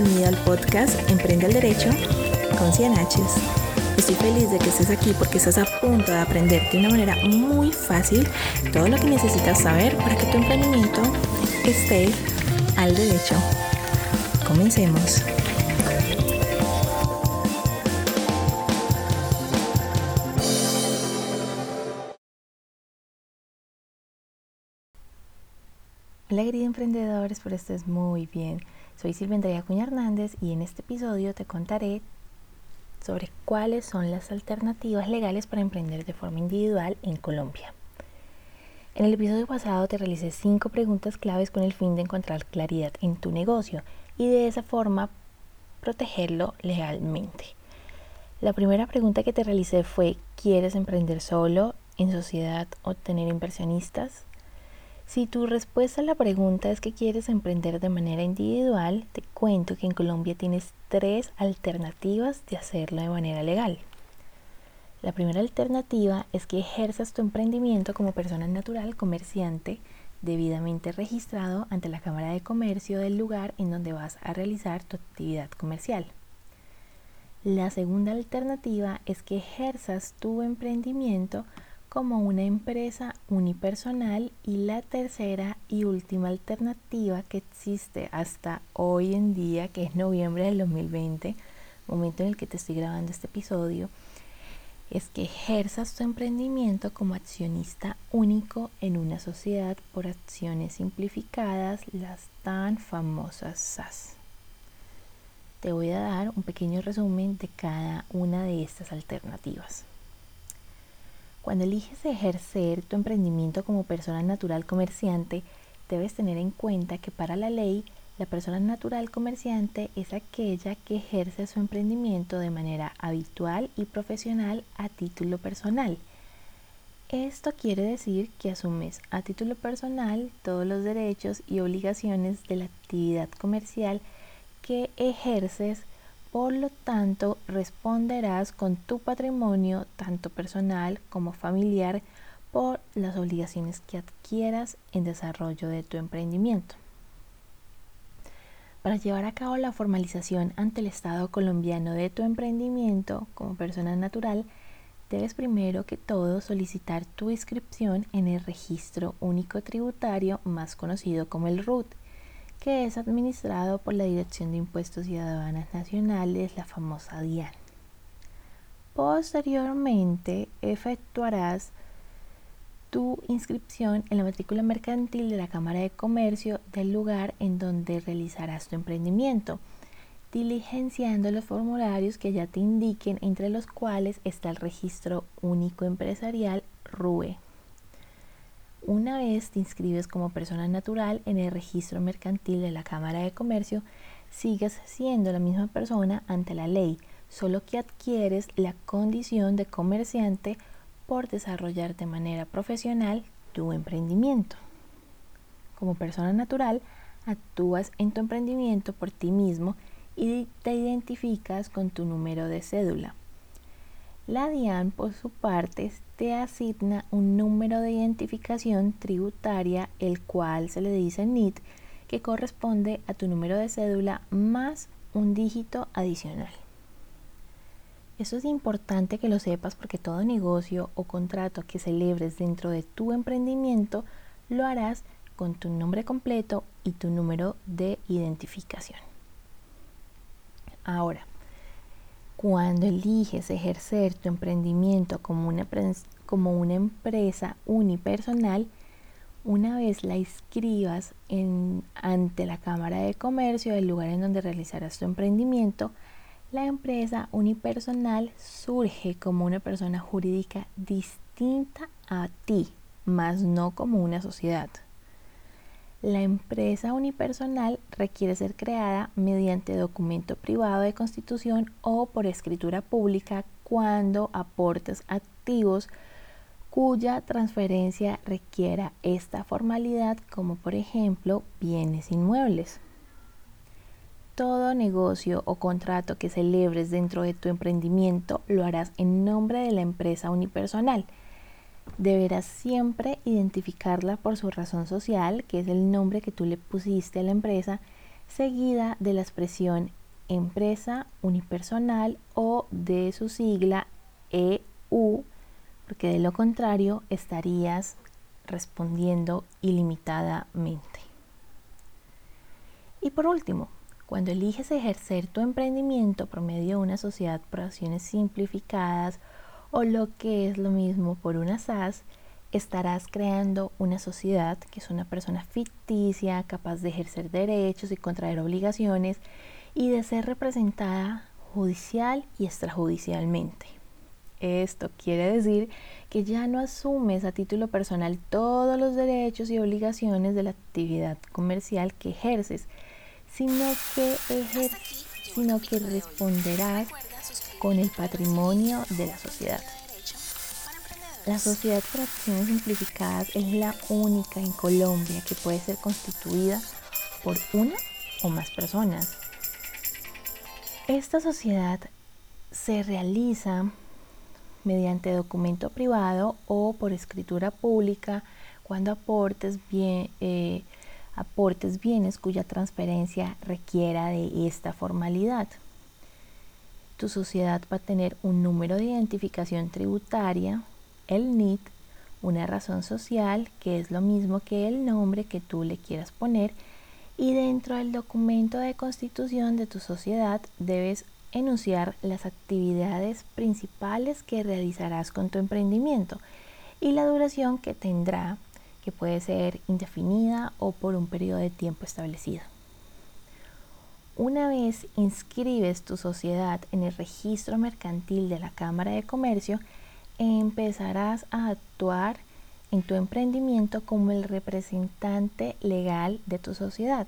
bienvenido al podcast Emprende al Derecho con Cianaches. Estoy feliz de que estés aquí porque estás a punto de aprender de una manera muy fácil todo lo que necesitas saber para que tu emprendimiento esté al derecho. Comencemos. Hola queridos emprendedores, por esto es muy bien. Soy Silvia Cuña Hernández y en este episodio te contaré sobre cuáles son las alternativas legales para emprender de forma individual en Colombia. En el episodio pasado te realicé cinco preguntas claves con el fin de encontrar claridad en tu negocio y de esa forma protegerlo legalmente. La primera pregunta que te realicé fue, ¿quieres emprender solo, en sociedad o tener inversionistas? Si tu respuesta a la pregunta es que quieres emprender de manera individual, te cuento que en Colombia tienes tres alternativas de hacerlo de manera legal. La primera alternativa es que ejerzas tu emprendimiento como persona natural comerciante debidamente registrado ante la Cámara de Comercio del lugar en donde vas a realizar tu actividad comercial. La segunda alternativa es que ejerzas tu emprendimiento como una empresa unipersonal y la tercera y última alternativa que existe hasta hoy en día, que es noviembre del 2020, momento en el que te estoy grabando este episodio, es que ejerzas tu emprendimiento como accionista único en una sociedad por acciones simplificadas, las tan famosas SAS. Te voy a dar un pequeño resumen de cada una de estas alternativas. Cuando eliges ejercer tu emprendimiento como persona natural comerciante, debes tener en cuenta que para la ley, la persona natural comerciante es aquella que ejerce su emprendimiento de manera habitual y profesional a título personal. Esto quiere decir que asumes a título personal todos los derechos y obligaciones de la actividad comercial que ejerces por lo tanto, responderás con tu patrimonio, tanto personal como familiar, por las obligaciones que adquieras en desarrollo de tu emprendimiento. Para llevar a cabo la formalización ante el Estado colombiano de tu emprendimiento como persona natural, debes primero que todo solicitar tu inscripción en el Registro Único Tributario, más conocido como el RUT que es administrado por la Dirección de Impuestos y Aduanas Nacionales, la famosa DIAN. Posteriormente efectuarás tu inscripción en la matrícula mercantil de la Cámara de Comercio del lugar en donde realizarás tu emprendimiento, diligenciando los formularios que ya te indiquen, entre los cuales está el registro único empresarial RUE. Una vez te inscribes como persona natural en el registro mercantil de la Cámara de Comercio, sigues siendo la misma persona ante la ley, solo que adquieres la condición de comerciante por desarrollar de manera profesional tu emprendimiento. Como persona natural, actúas en tu emprendimiento por ti mismo y te identificas con tu número de cédula. La DIAN, por su parte, te asigna un número de identificación tributaria, el cual se le dice NIT, que corresponde a tu número de cédula más un dígito adicional. Eso es importante que lo sepas porque todo negocio o contrato que celebres dentro de tu emprendimiento lo harás con tu nombre completo y tu número de identificación. Ahora, cuando eliges ejercer tu emprendimiento como una, empresa unipersonal, una vez la inscribas ante la Cámara de Comercio del lugar en donde realizarás tu emprendimiento, la empresa unipersonal surge como una persona jurídica distinta a ti, más no como una sociedad. La empresa unipersonal requiere ser creada mediante documento privado de constitución o por escritura pública cuando aportes activos cuya transferencia requiera esta formalidad como por ejemplo bienes inmuebles. Todo negocio o contrato que celebres dentro de tu emprendimiento lo harás en nombre de la empresa unipersonal deberás siempre identificarla por su razón social, que es el nombre que tú le pusiste a la empresa, seguida de la expresión empresa unipersonal o de su sigla EU, porque de lo contrario estarías respondiendo ilimitadamente. Y por último, cuando eliges ejercer tu emprendimiento por medio de una sociedad por acciones simplificadas o lo que es lo mismo por una SAS, estarás creando una sociedad que es una persona ficticia, capaz de ejercer derechos y contraer obligaciones y de ser representada judicial y extrajudicialmente. Esto quiere decir que ya no asumes a título personal todos los derechos y obligaciones de la actividad comercial que ejerces, sino que, sino que responderás con el patrimonio de la sociedad. La sociedad por acciones simplificadas es la única en Colombia que puede ser constituida por una o más personas. Esta sociedad se realiza mediante documento privado o por escritura pública cuando aportes, eh, aportes bienes cuya transferencia requiera de esta formalidad. Tu sociedad va a tener un número de identificación tributaria, el NIT, una razón social, que es lo mismo que el nombre que tú le quieras poner, y dentro del documento de constitución de tu sociedad debes enunciar las actividades principales que realizarás con tu emprendimiento y la duración que tendrá, que puede ser indefinida o por un periodo de tiempo establecido. Una vez inscribes tu sociedad en el registro mercantil de la Cámara de Comercio, empezarás a actuar en tu emprendimiento como el representante legal de tu sociedad.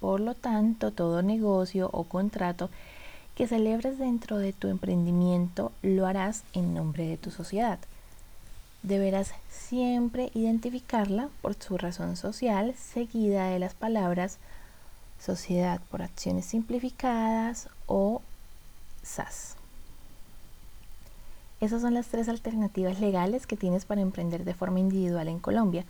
Por lo tanto, todo negocio o contrato que celebres dentro de tu emprendimiento lo harás en nombre de tu sociedad. Deberás siempre identificarla por su razón social seguida de las palabras sociedad por acciones simplificadas o SAS. Esas son las tres alternativas legales que tienes para emprender de forma individual en Colombia.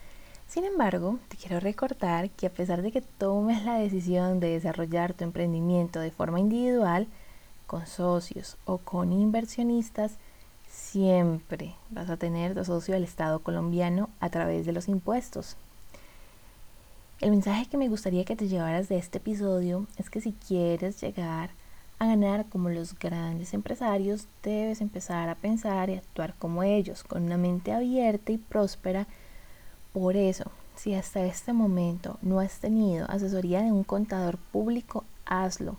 Sin embargo, te quiero recordar que a pesar de que tomes la decisión de desarrollar tu emprendimiento de forma individual, con socios o con inversionistas, siempre vas a tener tu socio al Estado colombiano a través de los impuestos. El mensaje que me gustaría que te llevaras de este episodio es que si quieres llegar a ganar como los grandes empresarios, debes empezar a pensar y actuar como ellos, con una mente abierta y próspera. Por eso, si hasta este momento no has tenido asesoría de un contador público, hazlo.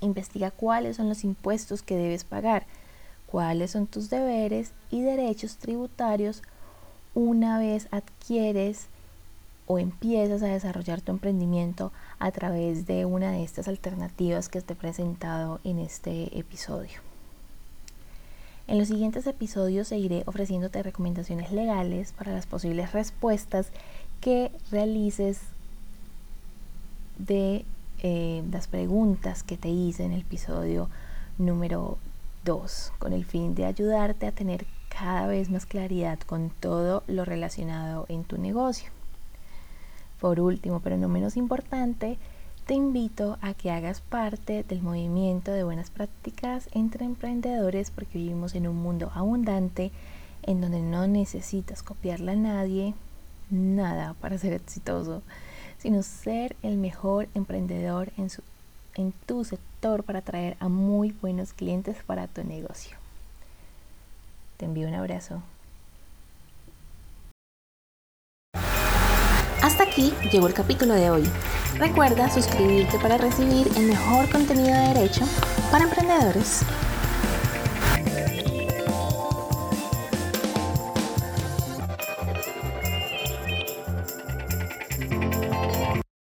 Investiga cuáles son los impuestos que debes pagar, cuáles son tus deberes y derechos tributarios una vez adquieres o empiezas a desarrollar tu emprendimiento a través de una de estas alternativas que te he presentado en este episodio. En los siguientes episodios seguiré ofreciéndote recomendaciones legales para las posibles respuestas que realices de eh, las preguntas que te hice en el episodio número 2, con el fin de ayudarte a tener cada vez más claridad con todo lo relacionado en tu negocio. Por último, pero no menos importante, te invito a que hagas parte del movimiento de buenas prácticas entre emprendedores porque vivimos en un mundo abundante en donde no necesitas copiarle a nadie nada para ser exitoso, sino ser el mejor emprendedor en, en tu sector para atraer a muy buenos clientes para tu negocio. Te envío un abrazo. Hasta aquí llegó el capítulo de hoy. Recuerda suscribirte para recibir el mejor contenido de derecho para emprendedores.